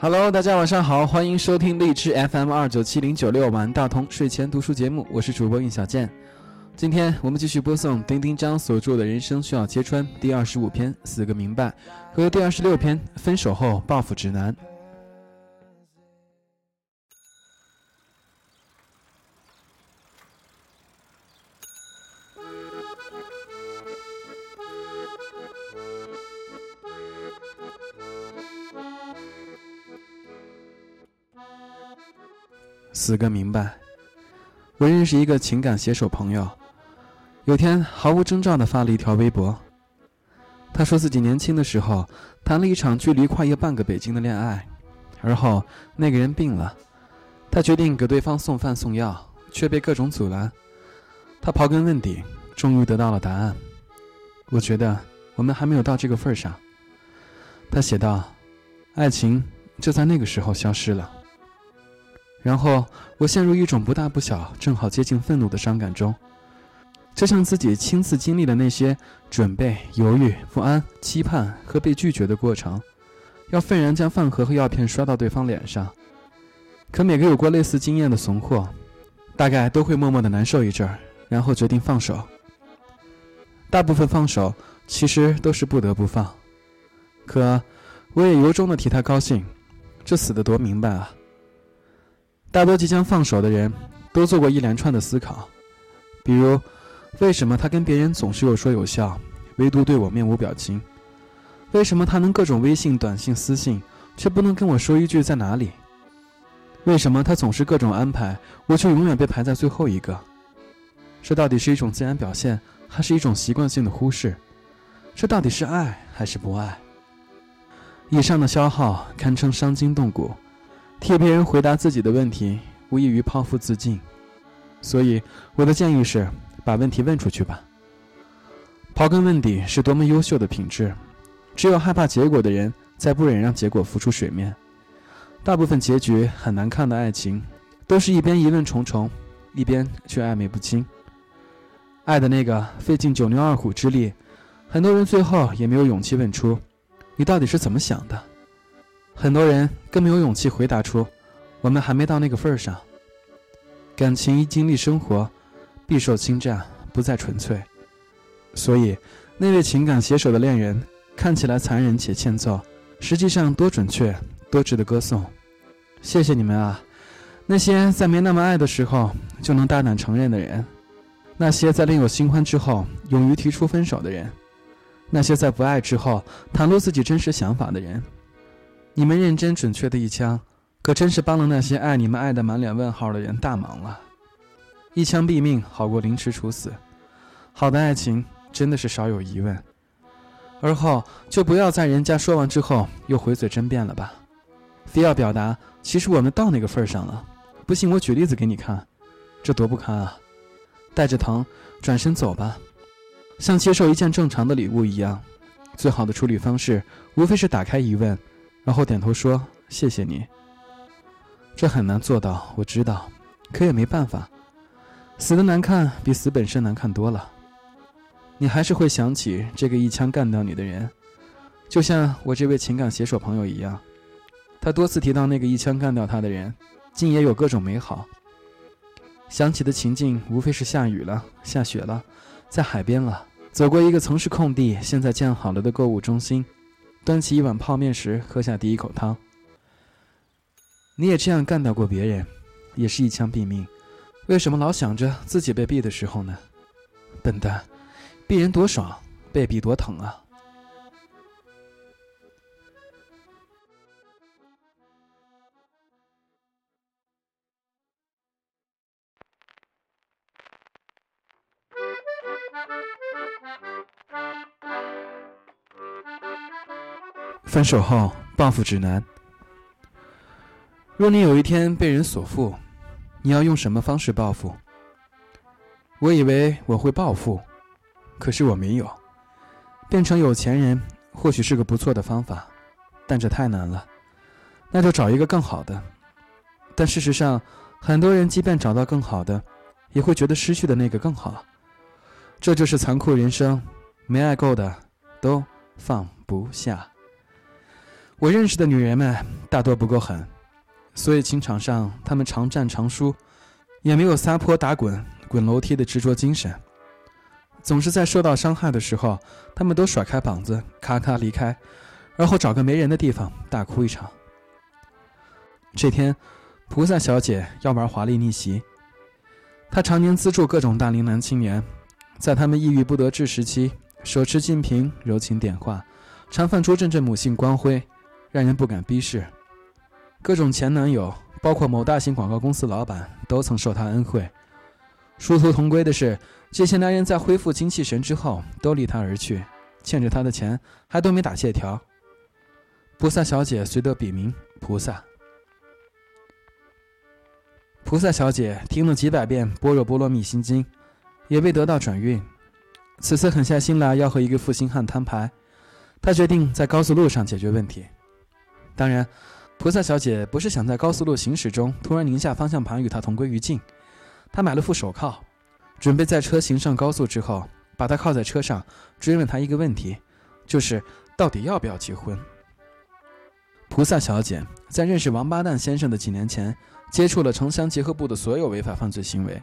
Hello，大家晚上好，欢迎收听荔枝 FM 二九七零九六晚大同睡前读书节目，我是主播应小健。今天我们继续播送丁丁张所著的《人生需要揭穿》第二十五篇《死个明白》和第二十六篇《分手后报复指南》。死个明白。我认识一个情感写手朋友，有天毫无征兆地发了一条微博。他说自己年轻的时候谈了一场距离跨越半个北京的恋爱，而后那个人病了，他决定给对方送饭送药，却被各种阻拦。他刨根问底，终于得到了答案。我觉得我们还没有到这个份上。他写道：“爱情就在那个时候消失了。”然后我陷入一种不大不小、正好接近愤怒的伤感中，就像自己亲自经历的那些准备、犹豫、不安、期盼和被拒绝的过程，要愤然将饭盒和药片摔到对方脸上。可每个有过类似经验的怂货，大概都会默默的难受一阵儿，然后决定放手。大部分放手其实都是不得不放，可我也由衷的替他高兴，这死的多明白啊！大多即将放手的人，都做过一连串的思考，比如，为什么他跟别人总是有说有笑，唯独对我面无表情？为什么他能各种微信、短信、私信，却不能跟我说一句在哪里？为什么他总是各种安排，我却永远被排在最后一个？这到底是一种自然表现，还是一种习惯性的忽视？这到底是爱还是不爱？以上的消耗堪称伤筋动骨。替别人回答自己的问题，无异于剖腹自尽。所以，我的建议是，把问题问出去吧。刨根问底是多么优秀的品质。只有害怕结果的人，才不忍让结果浮出水面。大部分结局很难看的爱情，都是一边疑问重重，一边却暧昧不清。爱的那个费尽九牛二虎之力，很多人最后也没有勇气问出：“你到底是怎么想的？”很多人更没有勇气回答出：“我们还没到那个份儿上。”感情一经历生活，必受侵占，不再纯粹。所以，那位情感写手的恋人看起来残忍且欠揍，实际上多准确，多值得歌颂。谢谢你们啊，那些在没那么爱的时候就能大胆承认的人，那些在另有新欢之后勇于提出分手的人，那些在不爱之后袒露自己真实想法的人。你们认真准确的一枪，可真是帮了那些爱你们爱的满脸问号的人大忙了。一枪毙命好过凌迟处死，好的爱情真的是少有疑问。而后就不要在人家说完之后又回嘴争辩了吧，非要表达其实我们到那个份上了。不信我举例子给你看，这多不堪啊！带着疼转身走吧，像接受一件正常的礼物一样。最好的处理方式无非是打开疑问。然后点头说：“谢谢你。”这很难做到，我知道，可也没办法。死的难看，比死本身难看多了。你还是会想起这个一枪干掉你的人，就像我这位情感写手朋友一样，他多次提到那个一枪干掉他的人，竟也有各种美好。想起的情境无非是下雨了，下雪了，在海边了，走过一个曾是空地，现在建好了的购物中心。端起一碗泡面时，喝下第一口汤。你也这样干掉过别人，也是一枪毙命，为什么老想着自己被毙的时候呢？笨蛋，毙人多爽，被毙多疼啊！分手后报复指南：若你有一天被人所负，你要用什么方式报复？我以为我会暴富，可是我没有。变成有钱人或许是个不错的方法，但这太难了。那就找一个更好的。但事实上，很多人即便找到更好的，也会觉得失去的那个更好。这就是残酷人生，没爱够的都放不下。我认识的女人们大多不够狠，所以情场上她们常战常输，也没有撒泼打滚、滚楼梯的执着精神。总是在受到伤害的时候，她们都甩开膀子，咔咔离开，然后找个没人的地方大哭一场。这天，菩萨小姐要玩华丽逆袭。她常年资助各种大龄男青年，在他们抑郁不得志时期，手持净瓶，柔情点化，常泛出阵阵母性光辉，让人不敢逼视。各种前男友，包括某大型广告公司老板，都曾受她恩惠。殊途同归的是，这些男人在恢复精气神之后，都离她而去，欠着她的钱还都没打借条。菩萨小姐随得笔名菩萨。菩萨小姐听了几百遍《般若波罗蜜心经》，也未得到转运。此次狠下心来要和一个负心汉摊牌，她决定在高速路上解决问题。当然，菩萨小姐不是想在高速路行驶中突然拧下方向盘与他同归于尽。她买了副手铐，准备在车行上高速之后，把他铐在车上，追问他一个问题，就是到底要不要结婚。菩萨小姐在认识王八蛋先生的几年前。接触了城乡结合部的所有违法犯罪行为。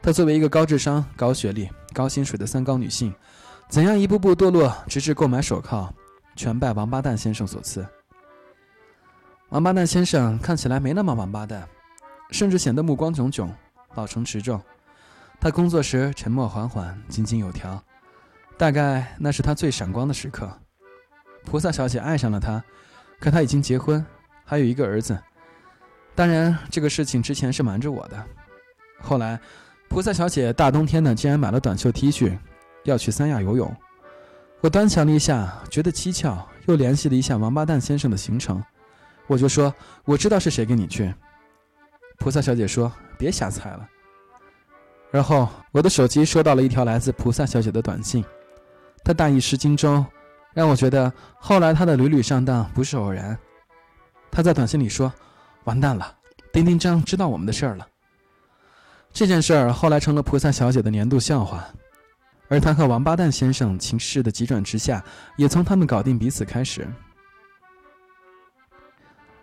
她作为一个高智商、高学历、高薪水的三高女性，怎样一步步堕落，直至购买手铐，全拜王八蛋先生所赐。王八蛋先生看起来没那么王八蛋，甚至显得目光炯炯、老成持重。他工作时沉默缓缓、井井有条，大概那是他最闪光的时刻。菩萨小姐爱上了他，可他已经结婚，还有一个儿子。当然，这个事情之前是瞒着我的。后来，菩萨小姐大冬天的竟然买了短袖 T 恤，要去三亚游泳。我端详了一下，觉得蹊跷，又联系了一下王八蛋先生的行程。我就说：“我知道是谁跟你去。”菩萨小姐说：“别瞎猜了。”然后，我的手机收到了一条来自菩萨小姐的短信，她大意失荆州，让我觉得后来她的屡屡上当不是偶然。她在短信里说。完蛋了，丁丁章知道我们的事儿了。这件事儿后来成了菩萨小姐的年度笑话，而她和王八蛋先生情势的急转直下，也从他们搞定彼此开始。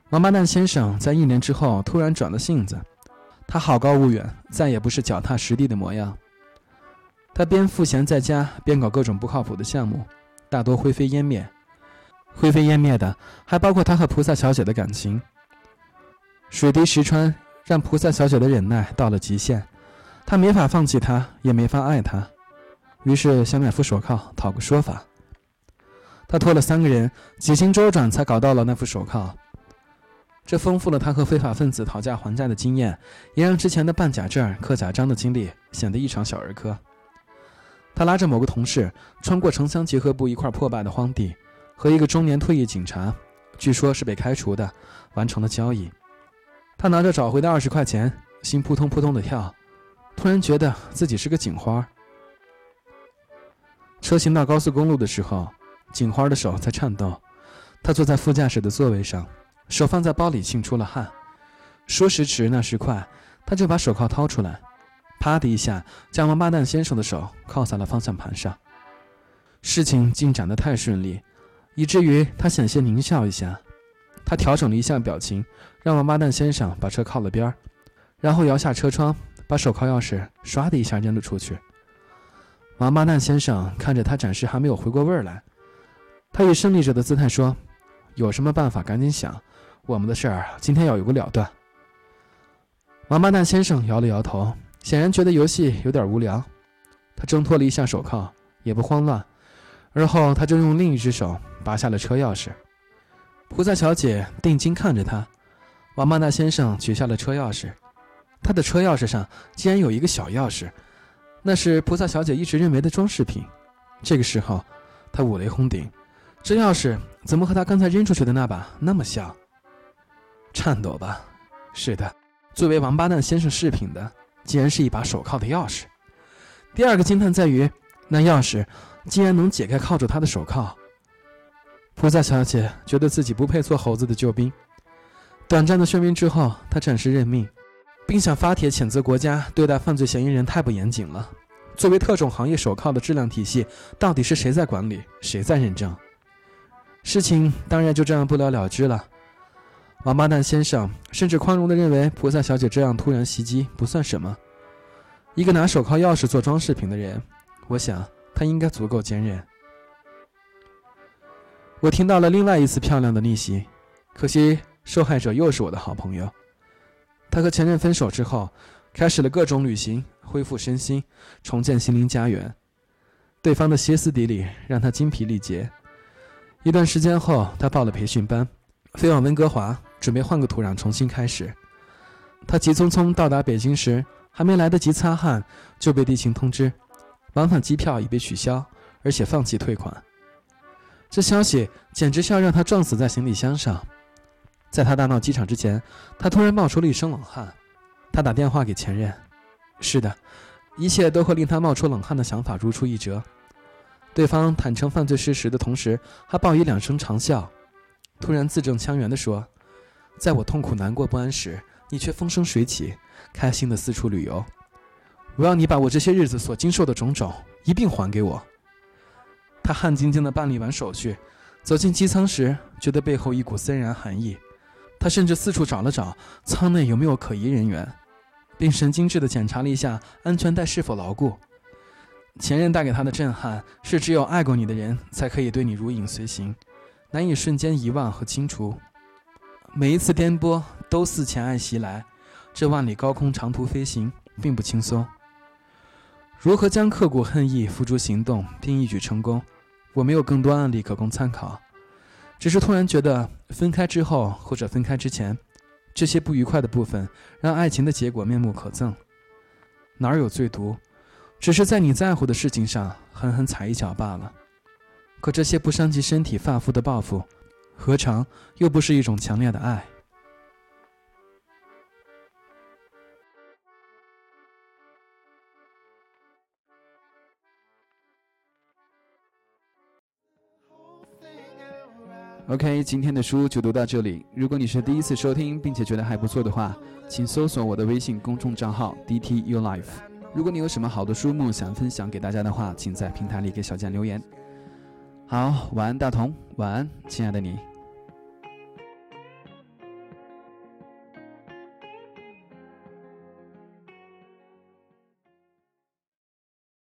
王八蛋先生在一年之后突然转了性子，他好高骛远，再也不是脚踏实地的模样。他边赋闲在家，边搞各种不靠谱的项目，大多灰飞烟灭。灰飞烟灭的还包括他和菩萨小姐的感情。水滴石穿，让菩萨小姐的忍耐到了极限，她没法放弃他，也没法爱他，于是想买副手铐讨个说法。他托了三个人，几经周转才搞到了那副手铐。这丰富了他和非法分子讨价还价的经验，也让之前的办假证、刻假章的经历显得异常小儿科。他拉着某个同事，穿过城乡结合部一块破败的荒地，和一个中年退役警察，据说是被开除的，完成了交易。他拿着找回的二十块钱，心扑通扑通的跳，突然觉得自己是个警花。车行到高速公路的时候，警花的手在颤抖。他坐在副驾驶的座位上，手放在包里，沁出了汗。说时迟，那时快，他就把手铐掏出来，啪的一下，将王八蛋先生的手铐在了方向盘上。事情进展得太顺利，以至于他险些狞笑一下。他调整了一下表情，让王八蛋先生把车靠了边儿，然后摇下车窗，把手铐钥匙唰的一下扔了出去。王八蛋先生看着他，暂时还没有回过味儿来。他以胜利者的姿态说：“有什么办法，赶紧想，我们的事儿今天要有个了断。”王八蛋先生摇了摇头，显然觉得游戏有点无聊。他挣脱了一下手铐，也不慌乱，而后他就用另一只手拔下了车钥匙。菩萨小姐定睛看着他，王八蛋先生取下了车钥匙，他的车钥匙上竟然有一个小钥匙，那是菩萨小姐一直认为的装饰品。这个时候，他五雷轰顶，这钥匙怎么和他刚才扔出去的那把那么像？颤抖吧？是的，作为王八蛋先生饰品的，竟然是一把手铐的钥匙。第二个惊叹在于，那钥匙竟然能解开铐住他的手铐。菩萨小姐觉得自己不配做猴子的救兵。短暂的眩晕之后，她暂时认命，并想发帖谴责国家对待犯罪嫌疑人太不严谨了。作为特种行业手铐的质量体系，到底是谁在管理，谁在认证？事情当然就这样不了了之了。王八蛋先生甚至宽容地认为菩萨小姐这样突然袭击不算什么。一个拿手铐钥匙做装饰品的人，我想他应该足够坚韧。我听到了另外一次漂亮的逆袭，可惜受害者又是我的好朋友。他和前任分手之后，开始了各种旅行，恢复身心，重建心灵家园。对方的歇斯底里让他精疲力竭。一段时间后，他报了培训班，飞往温哥华，准备换个土壤重新开始。他急匆匆到达北京时，还没来得及擦汗，就被地勤通知，往返机票已被取消，而且放弃退款。这消息简直是要让他撞死在行李箱上。在他大闹机场之前，他突然冒出了一身冷汗。他打电话给前任，是的，一切都和令他冒出冷汗的想法如出一辙。对方坦诚犯罪事实的同时，还报以两声长啸，突然字正腔圆地说：“在我痛苦难过不安时，你却风生水起，开心地四处旅游。我要你把我这些日子所经受的种种一并还给我。”他汗津津地办理完手续，走进机舱时，觉得背后一股森然寒意。他甚至四处找了找舱内有没有可疑人员，并神经质地检查了一下安全带是否牢固。前任带给他的震撼是，只有爱过你的人才可以对你如影随形，难以瞬间遗忘和清除。每一次颠簸都似前爱袭来，这万里高空长途飞行并不轻松。如何将刻骨恨意付诸行动并一举成功？我没有更多案例可供参考，只是突然觉得分开之后或者分开之前，这些不愉快的部分让爱情的结果面目可憎。哪儿有最毒，只是在你在乎的事情上狠狠踩一脚罢了。可这些不伤及身体发肤的报复，何尝又不是一种强烈的爱？OK，今天的书就读到这里。如果你是第一次收听，并且觉得还不错的话，请搜索我的微信公众账号 DT U Life。如果你有什么好的书目想分享给大家的话，请在平台里给小贱留言。好，晚安，大同，晚安，亲爱的你。